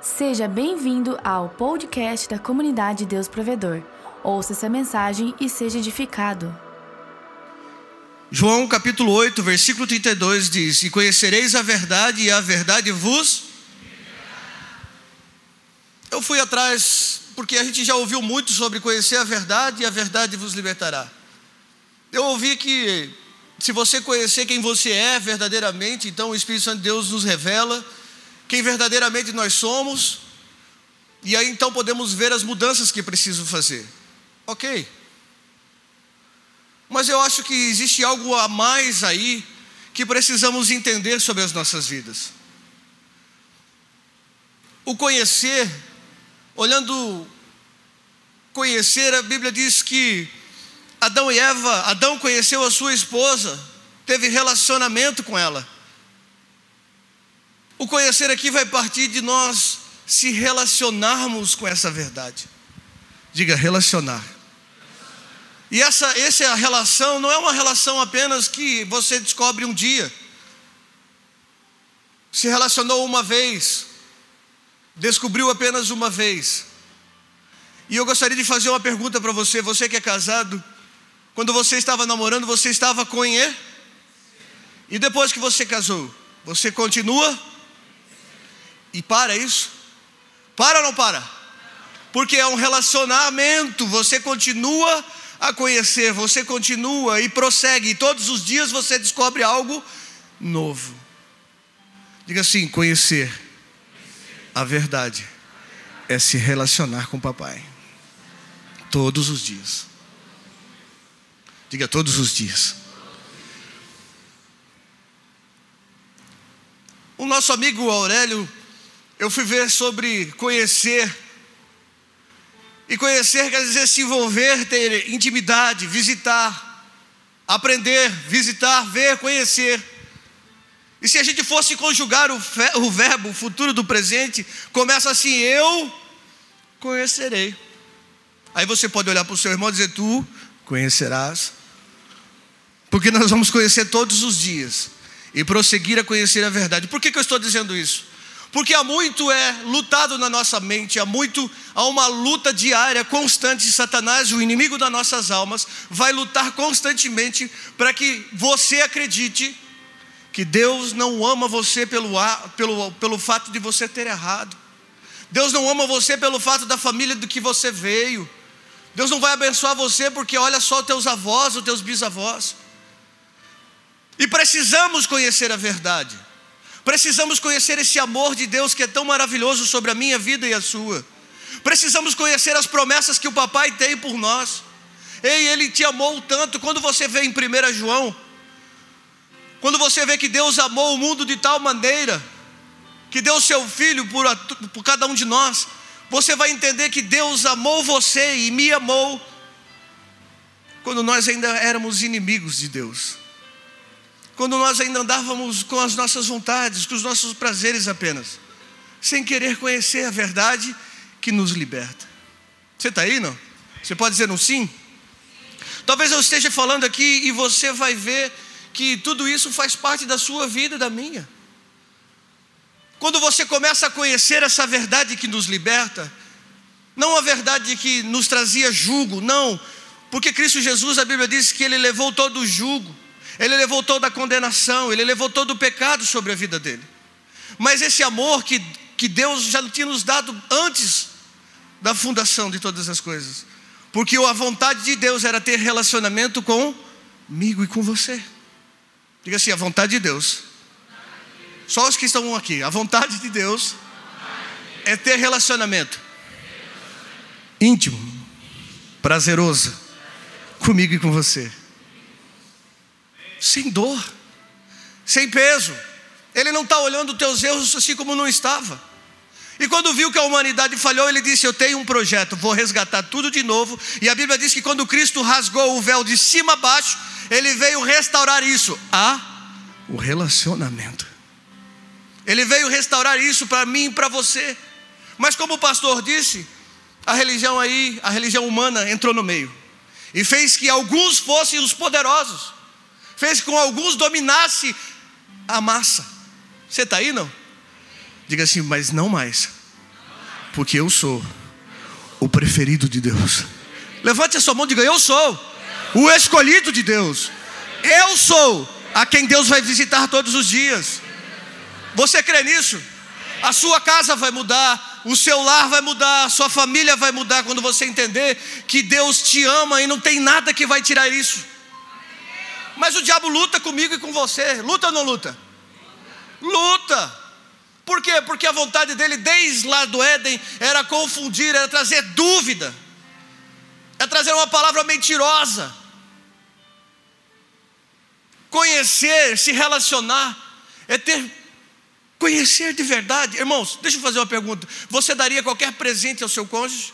Seja bem-vindo ao podcast da comunidade Deus Provedor. Ouça essa mensagem e seja edificado. João capítulo 8, versículo 32 diz: E conhecereis a verdade, e a verdade vos. Eu fui atrás, porque a gente já ouviu muito sobre conhecer a verdade, e a verdade vos libertará. Eu ouvi que se você conhecer quem você é verdadeiramente, então o Espírito Santo de Deus nos revela quem verdadeiramente nós somos, e aí então podemos ver as mudanças que preciso fazer. Ok. Mas eu acho que existe algo a mais aí que precisamos entender sobre as nossas vidas. O conhecer, olhando, conhecer, a Bíblia diz que Adão e Eva, Adão conheceu a sua esposa, teve relacionamento com ela. O conhecer aqui vai partir de nós se relacionarmos com essa verdade. Diga relacionar. E essa, essa é relação não é uma relação apenas que você descobre um dia. Se relacionou uma vez, descobriu apenas uma vez. E eu gostaria de fazer uma pergunta para você, você que é casado, quando você estava namorando, você estava com ele? E depois que você casou, você continua? E para isso? Para ou não para? Porque é um relacionamento, você continua a conhecer, você continua e prossegue, e todos os dias você descobre algo novo. Diga assim: conhecer a verdade é se relacionar com o papai, todos os dias. Diga todos os dias. O nosso amigo Aurélio, eu fui ver sobre conhecer. E conhecer quer dizer se envolver, ter intimidade, visitar, aprender, visitar, ver, conhecer. E se a gente fosse conjugar o, o verbo futuro do presente, começa assim: eu conhecerei. Aí você pode olhar para o seu irmão e dizer: Tu conhecerás. Porque nós vamos conhecer todos os dias e prosseguir a conhecer a verdade. Por que, que eu estou dizendo isso? Porque há muito é lutado na nossa mente, há muito, há uma luta diária, constante. Satanás, o inimigo das nossas almas, vai lutar constantemente para que você acredite que Deus não ama você pelo, pelo, pelo fato de você ter errado. Deus não ama você pelo fato da família do que você veio. Deus não vai abençoar você porque olha só os teus avós, os teus bisavós. E precisamos conhecer a verdade. Precisamos conhecer esse amor de Deus que é tão maravilhoso sobre a minha vida e a sua. Precisamos conhecer as promessas que o papai tem por nós. Ei, ele te amou tanto. Quando você vê em 1 João, quando você vê que Deus amou o mundo de tal maneira, que deu seu filho por, por cada um de nós, você vai entender que Deus amou você e me amou quando nós ainda éramos inimigos de Deus quando nós ainda andávamos com as nossas vontades, com os nossos prazeres apenas, sem querer conhecer a verdade que nos liberta. Você está aí, não? Você pode dizer um sim? Talvez eu esteja falando aqui e você vai ver que tudo isso faz parte da sua vida e da minha. Quando você começa a conhecer essa verdade que nos liberta, não a verdade que nos trazia jugo, não, porque Cristo Jesus, a Bíblia diz que ele levou todo o jugo. Ele levou toda a condenação, ele levou todo o pecado sobre a vida dele. Mas esse amor que, que Deus já tinha nos dado antes da fundação de todas as coisas. Porque a vontade de Deus era ter relacionamento comigo e com você. Diga assim: a vontade de Deus. Só os que estão aqui. A vontade de Deus é ter relacionamento íntimo, prazeroso comigo e com você sem dor, sem peso. Ele não está olhando os teus erros assim como não estava. E quando viu que a humanidade falhou, ele disse: Eu tenho um projeto, vou resgatar tudo de novo. E a Bíblia diz que quando Cristo rasgou o véu de cima a baixo, ele veio restaurar isso. A o relacionamento. Ele veio restaurar isso para mim e para você. Mas como o pastor disse, a religião aí, a religião humana entrou no meio e fez que alguns fossem os poderosos fez com alguns dominasse a massa. Você está aí não? Diga assim, mas não mais. Porque eu sou o preferido de Deus. Levante a sua mão e diga: Eu sou o escolhido de Deus. Eu sou a quem Deus vai visitar todos os dias. Você crê nisso? A sua casa vai mudar, o seu lar vai mudar, a sua família vai mudar quando você entender que Deus te ama e não tem nada que vai tirar isso. Mas o diabo luta comigo e com você. Luta ou não luta? Luta. Por quê? Porque a vontade dele, desde lá do Éden, era confundir, era trazer dúvida, é trazer uma palavra mentirosa. Conhecer, se relacionar, é ter conhecer de verdade. Irmãos, deixa eu fazer uma pergunta: você daria qualquer presente ao seu cônjuge?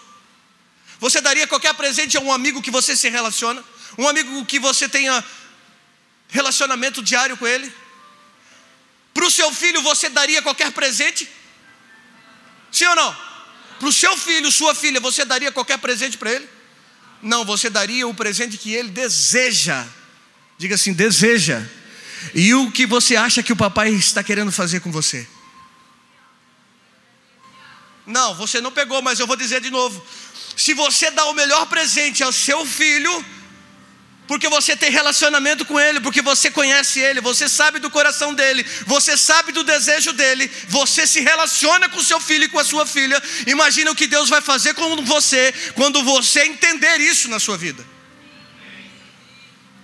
Você daria qualquer presente a um amigo que você se relaciona? Um amigo que você tenha relacionamento diário com ele? Para o seu filho você daria qualquer presente? Sim ou não? Para o seu filho, sua filha, você daria qualquer presente para ele? Não, você daria o presente que ele deseja. Diga assim: deseja. E o que você acha que o papai está querendo fazer com você? Não, você não pegou, mas eu vou dizer de novo. Se você dá o melhor presente ao seu filho, porque você tem relacionamento com ele, porque você conhece ele, você sabe do coração dele, você sabe do desejo dele, você se relaciona com seu filho e com a sua filha. Imagina o que Deus vai fazer com você quando você entender isso na sua vida.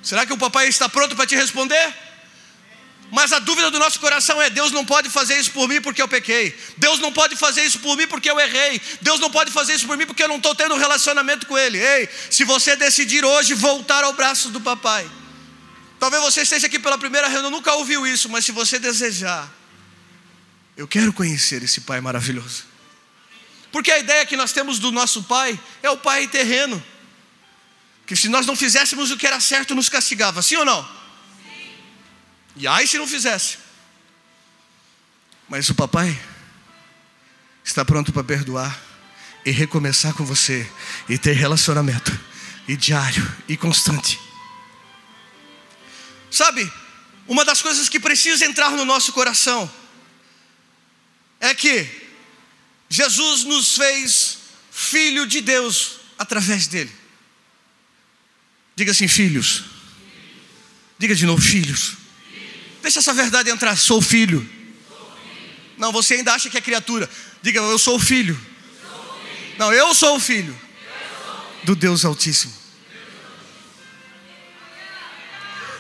Será que o papai está pronto para te responder? Mas a dúvida do nosso coração é: Deus não pode fazer isso por mim porque eu pequei. Deus não pode fazer isso por mim porque eu errei. Deus não pode fazer isso por mim porque eu não estou tendo um relacionamento com Ele. Ei, se você decidir hoje voltar ao braço do papai, talvez você esteja aqui pela primeira reunião, nunca ouviu isso, mas se você desejar, eu quero conhecer esse Pai maravilhoso. Porque a ideia que nós temos do nosso Pai é o Pai terreno. Que se nós não fizéssemos o que era certo, nos castigava, sim ou não? E ai se não fizesse. Mas o papai está pronto para perdoar e recomeçar com você e ter relacionamento e diário e constante. Sabe, uma das coisas que precisa entrar no nosso coração é que Jesus nos fez filho de Deus através dele. Diga assim, filhos. Diga de novo, filhos. Deixa essa verdade entrar. Sou filho. Não, você ainda acha que é criatura. Diga, eu sou filho. Não, eu sou o filho do Deus Altíssimo.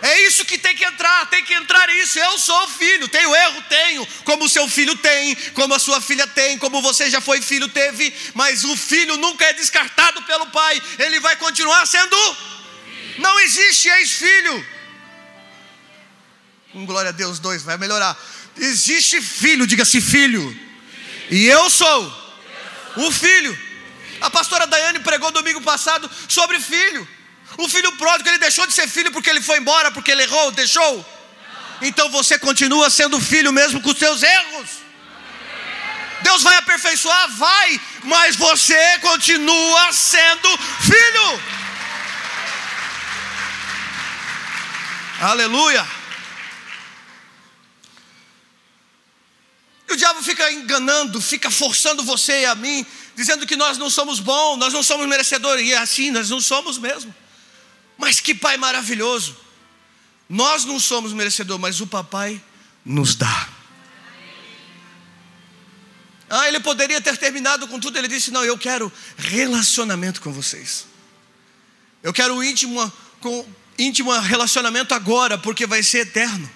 É isso que tem que entrar, tem que entrar isso. Eu sou filho, tenho erro, tenho, como o seu filho tem, como a sua filha tem, como você já foi filho, teve, mas o filho nunca é descartado pelo pai, ele vai continuar sendo. Não existe ex-filho. Um glória a Deus, dois, vai melhorar. Existe filho, diga-se filho. E eu sou o filho. A pastora Daiane pregou domingo passado sobre filho. O filho pródigo, ele deixou de ser filho porque ele foi embora, porque ele errou, deixou. Então você continua sendo filho mesmo com os seus erros. Deus vai aperfeiçoar? Vai, mas você continua sendo filho. Aleluia. E o diabo fica enganando, fica forçando você e a mim, dizendo que nós não somos bons, nós não somos merecedores. E é assim, nós não somos mesmo. Mas que pai maravilhoso. Nós não somos merecedores, mas o papai nos dá. Ah, ele poderia ter terminado com tudo. Ele disse: Não, eu quero relacionamento com vocês. Eu quero íntimo, com, íntimo relacionamento agora, porque vai ser eterno.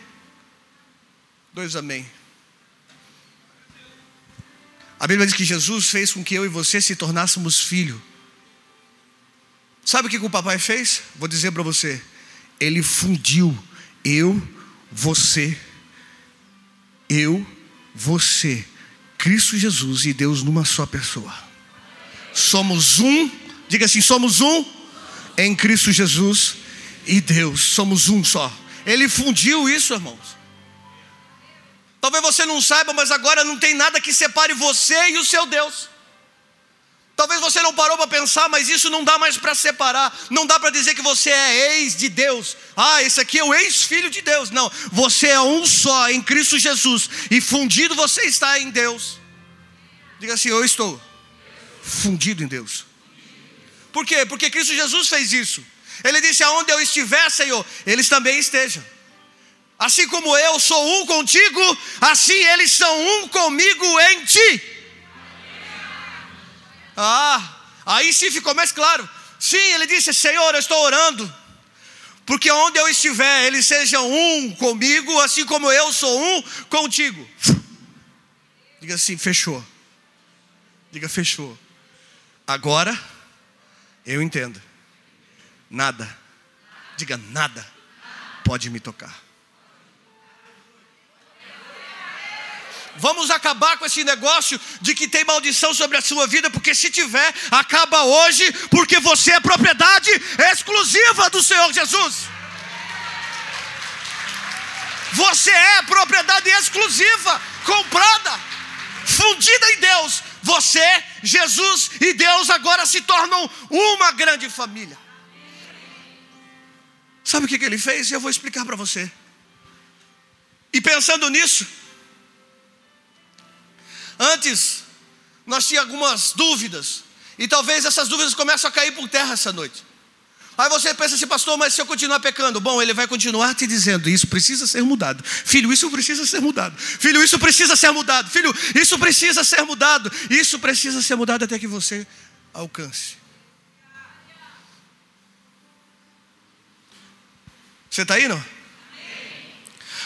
Dois amém. A Bíblia diz que Jesus fez com que eu e você se tornássemos filho. Sabe o que o papai fez? Vou dizer para você. Ele fundiu eu, você, eu, você, Cristo Jesus e Deus numa só pessoa. Somos um, diga assim: somos um em Cristo Jesus e Deus, somos um só. Ele fundiu isso, irmãos. Talvez você não saiba, mas agora não tem nada que separe você e o seu Deus. Talvez você não parou para pensar, mas isso não dá mais para separar. Não dá para dizer que você é ex de Deus. Ah, esse aqui é o ex-filho de Deus. Não, você é um só em Cristo Jesus. E fundido você está em Deus. Diga assim: Eu estou fundido em Deus. Por quê? Porque Cristo Jesus fez isso. Ele disse: Aonde eu estiver, Senhor, eles também estejam. Assim como eu sou um contigo, assim eles são um comigo em ti. Ah, aí sim ficou mais claro. Sim, ele disse: Senhor, eu estou orando, porque onde eu estiver, eles sejam um comigo, assim como eu sou um contigo. Diga assim: fechou. Diga, fechou. Agora eu entendo. Nada, diga nada, pode me tocar. Vamos acabar com esse negócio de que tem maldição sobre a sua vida, porque se tiver, acaba hoje, porque você é propriedade exclusiva do Senhor Jesus. Você é propriedade exclusiva, comprada, fundida em Deus. Você, Jesus e Deus agora se tornam uma grande família. Sabe o que, ele fez? Eu vou explicar para você. E pensando nisso, Antes, nós tínhamos algumas dúvidas, e talvez essas dúvidas comecem a cair por terra essa noite. Aí você pensa assim, pastor, mas se eu continuar pecando, bom, ele vai continuar te dizendo: isso precisa ser mudado, filho, isso precisa ser mudado, filho, isso precisa ser mudado, filho, isso precisa ser mudado, isso precisa ser mudado até que você alcance. Você está aí, não?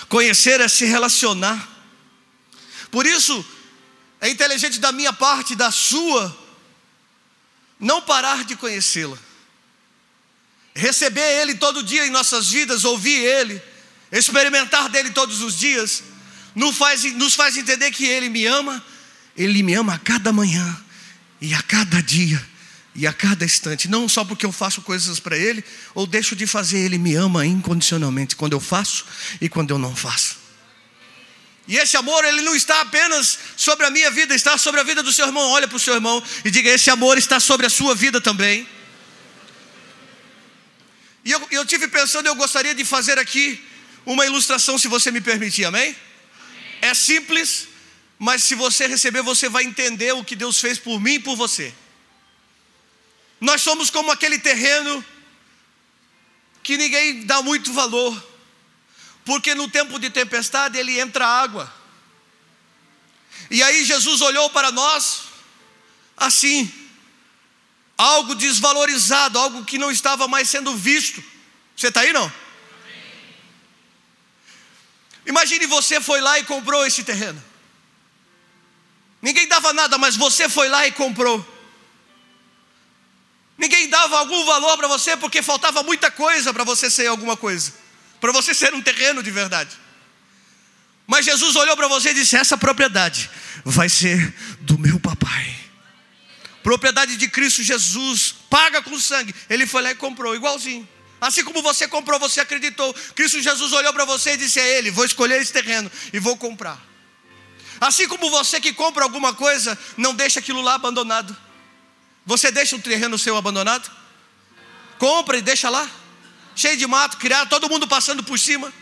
Conhecer é se relacionar. Por isso, é inteligente da minha parte, da sua, não parar de conhecê-la. Receber Ele todo dia em nossas vidas, ouvir Ele, experimentar dele todos os dias, nos faz, nos faz entender que Ele me ama, Ele me ama a cada manhã, e a cada dia, e a cada instante, não só porque eu faço coisas para Ele, ou deixo de fazer, Ele me ama incondicionalmente, quando eu faço e quando eu não faço. E esse amor, ele não está apenas sobre a minha vida, está sobre a vida do seu irmão. Olha para o seu irmão e diga: Esse amor está sobre a sua vida também. E eu, eu tive pensando, eu gostaria de fazer aqui uma ilustração, se você me permitir, amém? É simples, mas se você receber, você vai entender o que Deus fez por mim e por você. Nós somos como aquele terreno que ninguém dá muito valor porque no tempo de tempestade ele entra água. E aí Jesus olhou para nós assim, algo desvalorizado, algo que não estava mais sendo visto. Você está aí não? Imagine você foi lá e comprou esse terreno. Ninguém dava nada, mas você foi lá e comprou. Ninguém dava algum valor para você porque faltava muita coisa para você ser alguma coisa para você ser um terreno de verdade. Mas Jesus olhou para você e disse: Essa propriedade vai ser do meu papai. Propriedade de Cristo Jesus, paga com sangue. Ele foi lá e comprou, igualzinho. Assim como você comprou, você acreditou. Cristo Jesus olhou para você e disse a ele: Vou escolher esse terreno e vou comprar. Assim como você que compra alguma coisa, não deixa aquilo lá abandonado. Você deixa um terreno seu abandonado? Compra e deixa lá cheio de mato, criado, todo mundo passando por cima.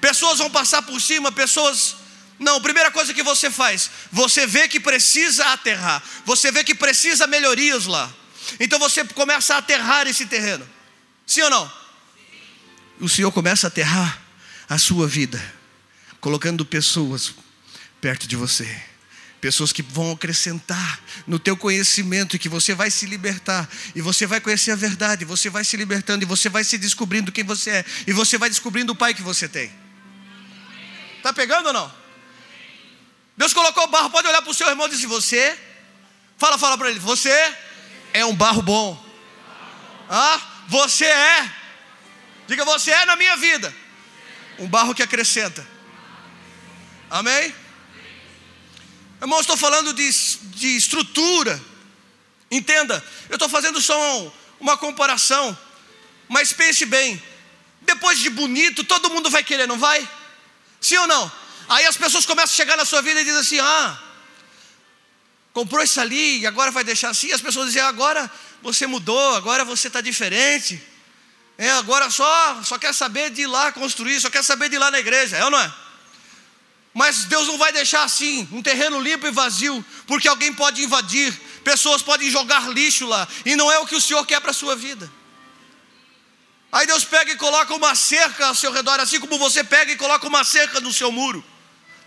Pessoas vão passar por cima, pessoas. Não, a primeira coisa que você faz, você vê que precisa aterrar, você vê que precisa melhorias lá. Então você começa a aterrar esse terreno. Sim ou não? O Senhor começa a aterrar a sua vida, colocando pessoas perto de você pessoas que vão acrescentar no teu conhecimento e que você vai se libertar e você vai conhecer a verdade, você vai se libertando e você vai se descobrindo quem você é e você vai descobrindo o pai que você tem. Tá pegando ou não? Deus colocou o barro, pode olhar para o seu irmão e dizer: Você, fala, fala para ele, você é um barro bom. Ah, você é, diga, você é na minha vida, um barro que acrescenta. Amém? Irmão, estou falando de, de estrutura. Entenda, eu estou fazendo só uma comparação. Mas pense bem: depois de bonito, todo mundo vai querer, não vai? Sim ou não? Aí as pessoas começam a chegar na sua vida e dizem assim: ah, comprou isso ali e agora vai deixar assim. As pessoas dizem: agora você mudou, agora você está diferente. É, agora só, só quer saber de ir lá construir, só quer saber de ir lá na igreja, é ou não é? Mas Deus não vai deixar assim, um terreno limpo e vazio, porque alguém pode invadir, Pessoas podem jogar lixo lá e não é o que o Senhor quer para a sua vida. Aí Deus pega e coloca uma cerca ao seu redor, assim como você pega e coloca uma cerca no seu muro,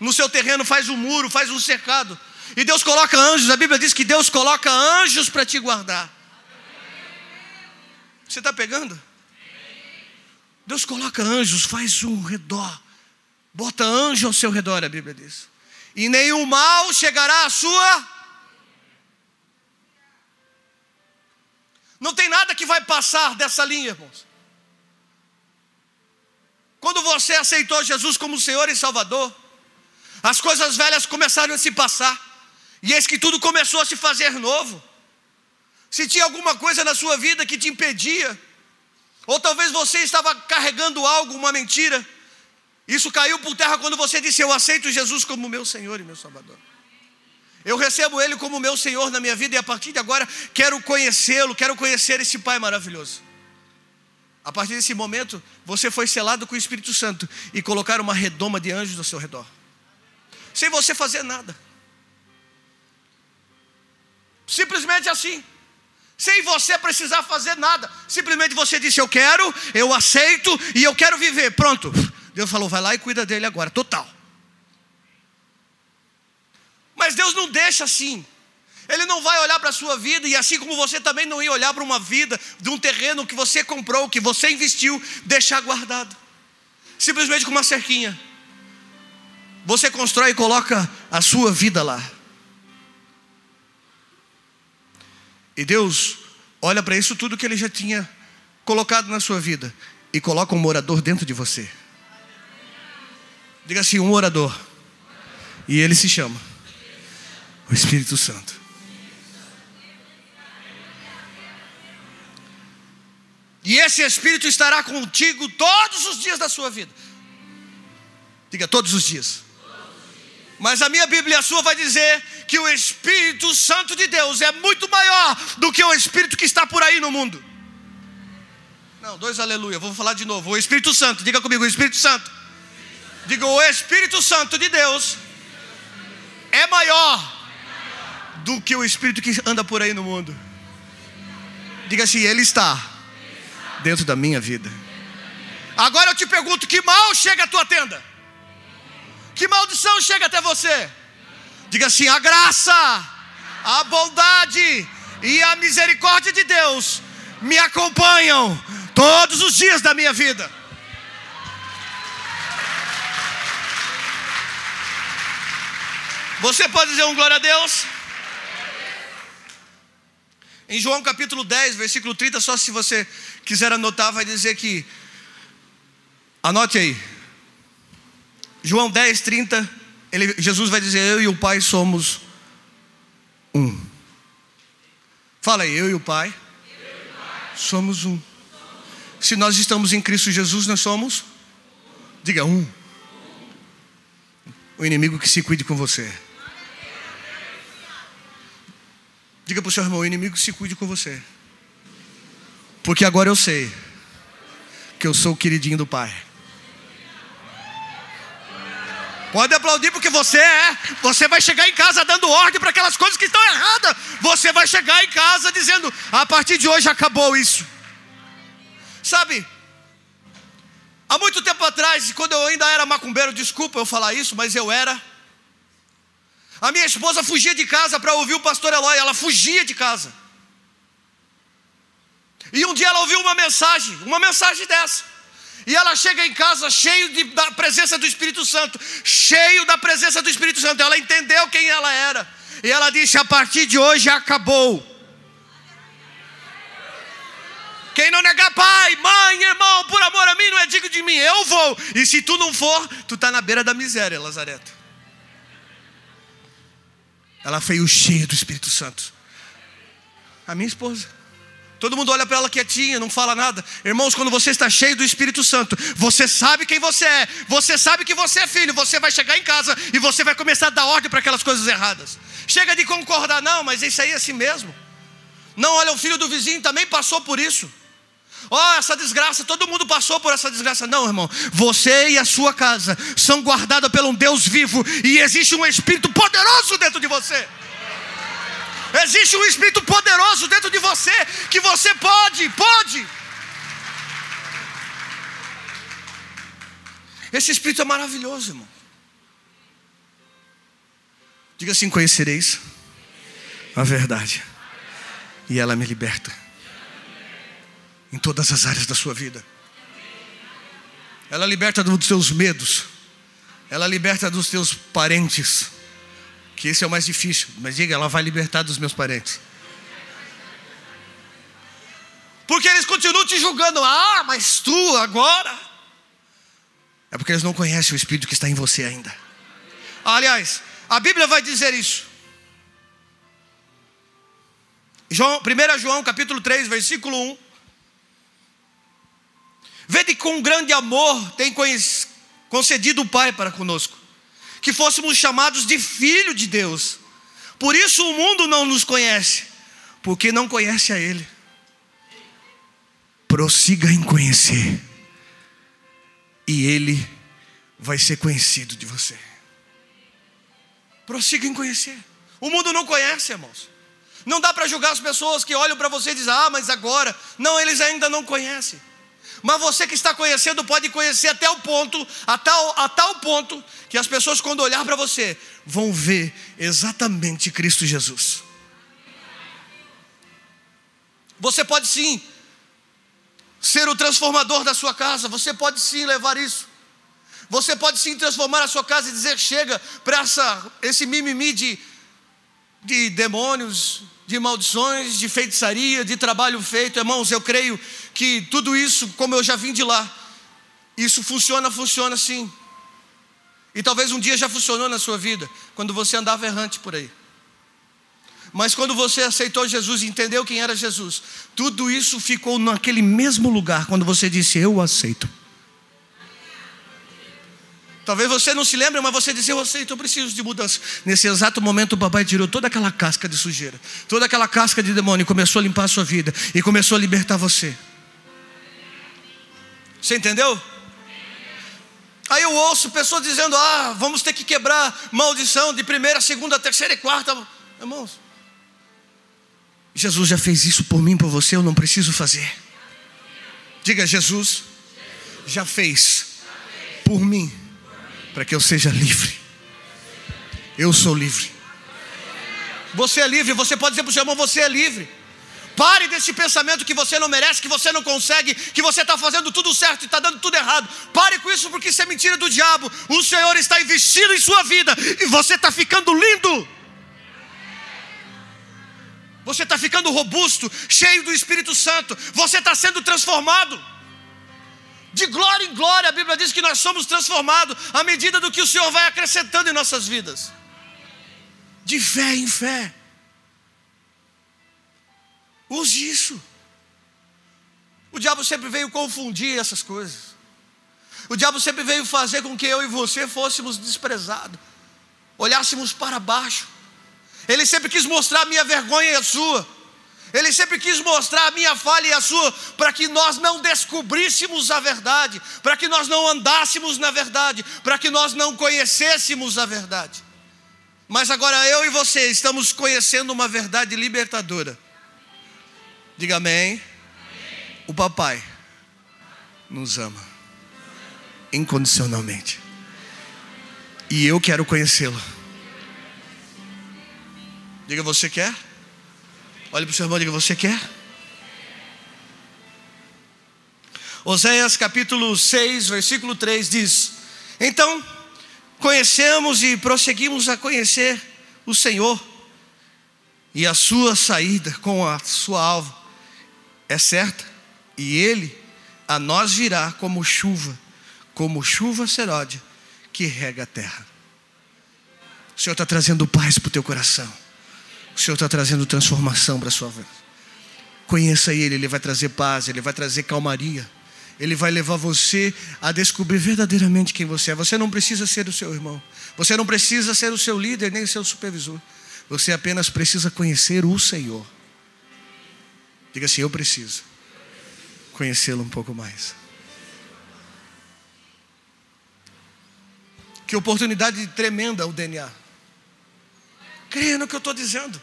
no seu terreno, faz um muro, faz um cercado. E Deus coloca anjos, a Bíblia diz que Deus coloca anjos para te guardar. Você está pegando? Deus coloca anjos, faz um redor, bota anjo ao seu redor, a Bíblia diz. E nenhum mal chegará à sua. Não tem nada que vai passar dessa linha, irmãos. Quando você aceitou Jesus como Senhor e Salvador, as coisas velhas começaram a se passar, e eis que tudo começou a se fazer novo. Se tinha alguma coisa na sua vida que te impedia, ou talvez você estava carregando algo, uma mentira, isso caiu por terra quando você disse: Eu aceito Jesus como meu Senhor e meu Salvador. Eu recebo Ele como meu Senhor na minha vida e a partir de agora quero conhecê-lo, quero conhecer esse Pai maravilhoso. A partir desse momento, você foi selado com o Espírito Santo e colocar uma redoma de anjos ao seu redor, sem você fazer nada, simplesmente assim, sem você precisar fazer nada, simplesmente você disse: Eu quero, eu aceito e eu quero viver. Pronto, Deus falou: Vai lá e cuida dele agora, total. Mas Deus não deixa assim. Ele não vai olhar para a sua vida, e assim como você também não ia olhar para uma vida, de um terreno que você comprou, que você investiu, deixar guardado. Simplesmente com uma cerquinha. Você constrói e coloca a sua vida lá. E Deus olha para isso tudo que Ele já tinha colocado na sua vida e coloca um morador dentro de você. Diga assim: um morador. E ele se chama o Espírito Santo. E esse Espírito estará contigo todos os dias da sua vida. Diga todos os dias. Mas a minha Bíblia a sua vai dizer que o Espírito Santo de Deus é muito maior do que o Espírito que está por aí no mundo. Não, dois aleluia, vou falar de novo. O Espírito Santo, diga comigo, o Espírito Santo. Diga, o Espírito Santo de Deus é maior do que o Espírito que anda por aí no mundo. Diga assim, Ele está dentro da minha vida. Agora eu te pergunto: que mal chega à tua tenda? Que maldição chega até você? Diga assim: a graça, a bondade e a misericórdia de Deus me acompanham todos os dias da minha vida. Você pode dizer um glória a Deus? Em João capítulo 10, versículo 30, só se você quiser anotar, vai dizer que. Anote aí. João 10, 30, ele, Jesus vai dizer: Eu e o Pai somos um. Fala aí, eu e o Pai, e o pai. somos um. Se nós estamos em Cristo Jesus, nós somos. Diga um. O inimigo que se cuide com você. Diga para o seu irmão: o inimigo se cuide com você. Porque agora eu sei que eu sou o queridinho do Pai. Pode aplaudir porque você é. Você vai chegar em casa dando ordem para aquelas coisas que estão erradas. Você vai chegar em casa dizendo: a partir de hoje acabou isso. Sabe? Há muito tempo atrás, quando eu ainda era macumbeiro, desculpa eu falar isso, mas eu era. A minha esposa fugia de casa para ouvir o pastor Eloy, ela fugia de casa. E um dia ela ouviu uma mensagem, uma mensagem dessa. E ela chega em casa cheio de, da presença do Espírito Santo, cheio da presença do Espírito Santo. Ela entendeu quem ela era. E ela disse: a partir de hoje acabou. Quem não negar pai, mãe, irmão, por amor a mim, não é digno de mim, eu vou. E se tu não for, tu está na beira da miséria, Lazareto. Ela veio cheia do Espírito Santo. A minha esposa. Todo mundo olha para ela quietinha, não fala nada. Irmãos, quando você está cheio do Espírito Santo, você sabe quem você é, você sabe que você é filho, você vai chegar em casa e você vai começar a dar ordem para aquelas coisas erradas. Chega de concordar, não, mas isso aí é assim mesmo. Não, olha, o filho do vizinho também passou por isso. Ó, oh, essa desgraça, todo mundo passou por essa desgraça. Não, irmão, você e a sua casa são guardados por um Deus vivo e existe um Espírito poderoso dentro de você. Existe um Espírito poderoso dentro de você que você pode, pode. Esse Espírito é maravilhoso, irmão. Diga assim: conhecereis a verdade, e ela me liberta em todas as áreas da sua vida. Ela liberta dos seus medos, ela liberta dos teus parentes, que esse é o mais difícil, mas diga, ela vai libertar dos meus parentes. Porque eles continuam te julgando, ah, mas tu agora. É porque eles não conhecem o Espírito que está em você ainda. Aliás, a Bíblia vai dizer isso. João, 1 João capítulo 3, versículo 1. Vede com grande amor tem concedido o Pai para conosco, que fôssemos chamados de filho de Deus. Por isso o mundo não nos conhece, porque não conhece a Ele. Prossiga em conhecer e Ele vai ser conhecido de você. Prossiga em conhecer. O mundo não conhece, irmãos. Não dá para julgar as pessoas que olham para você e dizem, ah, mas agora. Não, eles ainda não conhecem. Mas você que está conhecendo pode conhecer até o ponto, a tal, a tal ponto, que as pessoas, quando olhar para você, vão ver exatamente Cristo Jesus. Você pode sim ser o transformador da sua casa, você pode sim levar isso. Você pode sim transformar a sua casa e dizer: chega para esse mimimi de, de demônios, de maldições, de feitiçaria, de trabalho feito. Irmãos, eu creio que tudo isso, como eu já vim de lá, isso funciona, funciona sim. E talvez um dia já funcionou na sua vida, quando você andava errante por aí. Mas quando você aceitou Jesus e entendeu quem era Jesus, tudo isso ficou naquele mesmo lugar quando você disse: Eu aceito. Talvez você não se lembre, mas você disse: Eu aceito, eu preciso de mudança. Nesse exato momento, o papai tirou toda aquela casca de sujeira, toda aquela casca de demônio e começou a limpar a sua vida e começou a libertar você. Você entendeu? Aí eu ouço pessoas dizendo: Ah, vamos ter que quebrar maldição de primeira, segunda, terceira e quarta. Irmãos, Jesus já fez isso por mim, por você, eu não preciso fazer. Diga, Jesus já fez por mim, para que eu seja livre. Eu sou livre. Você é livre, você pode dizer para o seu irmão: você é livre. Pare desse pensamento que você não merece, que você não consegue, que você está fazendo tudo certo e está dando tudo errado. Pare com isso, porque isso é mentira do diabo. O Senhor está investindo em sua vida e você está ficando lindo você está ficando robusto, cheio do Espírito Santo, você está sendo transformado. De glória em glória, a Bíblia diz que nós somos transformados à medida do que o Senhor vai acrescentando em nossas vidas. De fé em fé. Use isso. O diabo sempre veio confundir essas coisas. O diabo sempre veio fazer com que eu e você fôssemos desprezados, olhássemos para baixo. Ele sempre quis mostrar a minha vergonha e a sua. Ele sempre quis mostrar a minha falha e a sua, para que nós não descobríssemos a verdade, para que nós não andássemos na verdade, para que nós não conhecêssemos a verdade. Mas agora eu e você estamos conhecendo uma verdade libertadora. Diga amém. O papai nos ama incondicionalmente. E eu quero conhecê-lo. Diga, você quer? Olhe para o seu irmão e diga, você quer? Oséias capítulo 6, versículo 3 diz: Então conhecemos e prosseguimos a conhecer o Senhor, e a sua saída com a sua alva é certa, e ele a nós virá como chuva, como chuva seródia que rega a terra. O Senhor está trazendo paz para o teu coração. O Senhor está trazendo transformação para a sua vida. Conheça Ele, Ele vai trazer paz, Ele vai trazer calmaria. Ele vai levar você a descobrir verdadeiramente quem você é. Você não precisa ser o seu irmão. Você não precisa ser o seu líder, nem o seu supervisor. Você apenas precisa conhecer o Senhor. Diga assim: Eu preciso conhecê-lo um pouco mais. Que oportunidade tremenda o DNA. Creia no que eu estou dizendo.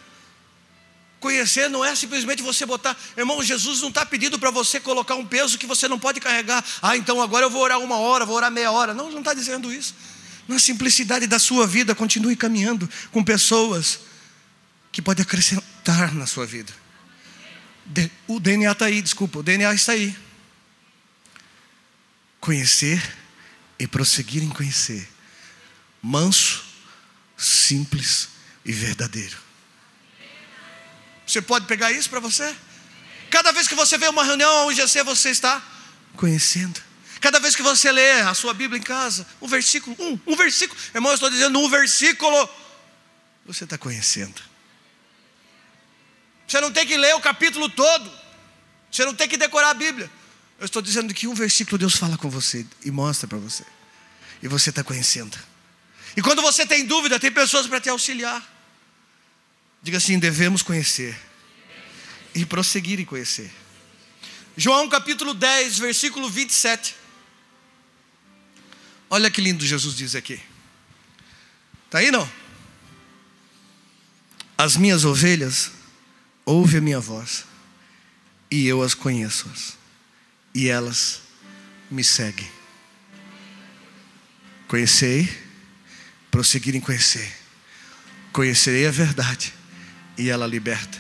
Conhecer não é simplesmente você botar. Irmão, Jesus não está pedindo para você colocar um peso que você não pode carregar. Ah, então agora eu vou orar uma hora, vou orar meia hora. Não, não está dizendo isso. Na simplicidade da sua vida, continue caminhando com pessoas que podem acrescentar na sua vida. O DNA está aí, desculpa, o DNA está aí. Conhecer e prosseguir em conhecer. Manso, simples e verdadeiro. Você pode pegar isso para você? Cada vez que você vê uma reunião, um IGC, você está conhecendo. Cada vez que você lê a sua Bíblia em casa, um versículo, um, um versículo, irmão, eu estou dizendo um versículo, você está conhecendo. Você não tem que ler o capítulo todo, você não tem que decorar a Bíblia. Eu estou dizendo que um versículo Deus fala com você e mostra para você, e você está conhecendo. E quando você tem dúvida, tem pessoas para te auxiliar. Diga assim: devemos conhecer e prosseguir em conhecer. João capítulo 10, versículo 27. Olha que lindo Jesus diz aqui. Está aí não? As minhas ovelhas ouvem a minha voz, e eu as conheço, e elas me seguem. Conhecei, prosseguir em conhecer. Conhecerei a verdade e ela liberta.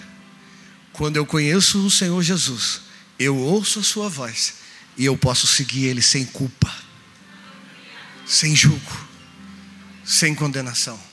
Quando eu conheço o Senhor Jesus, eu ouço a Sua voz e eu posso seguir Ele sem culpa, sem julgo, sem condenação.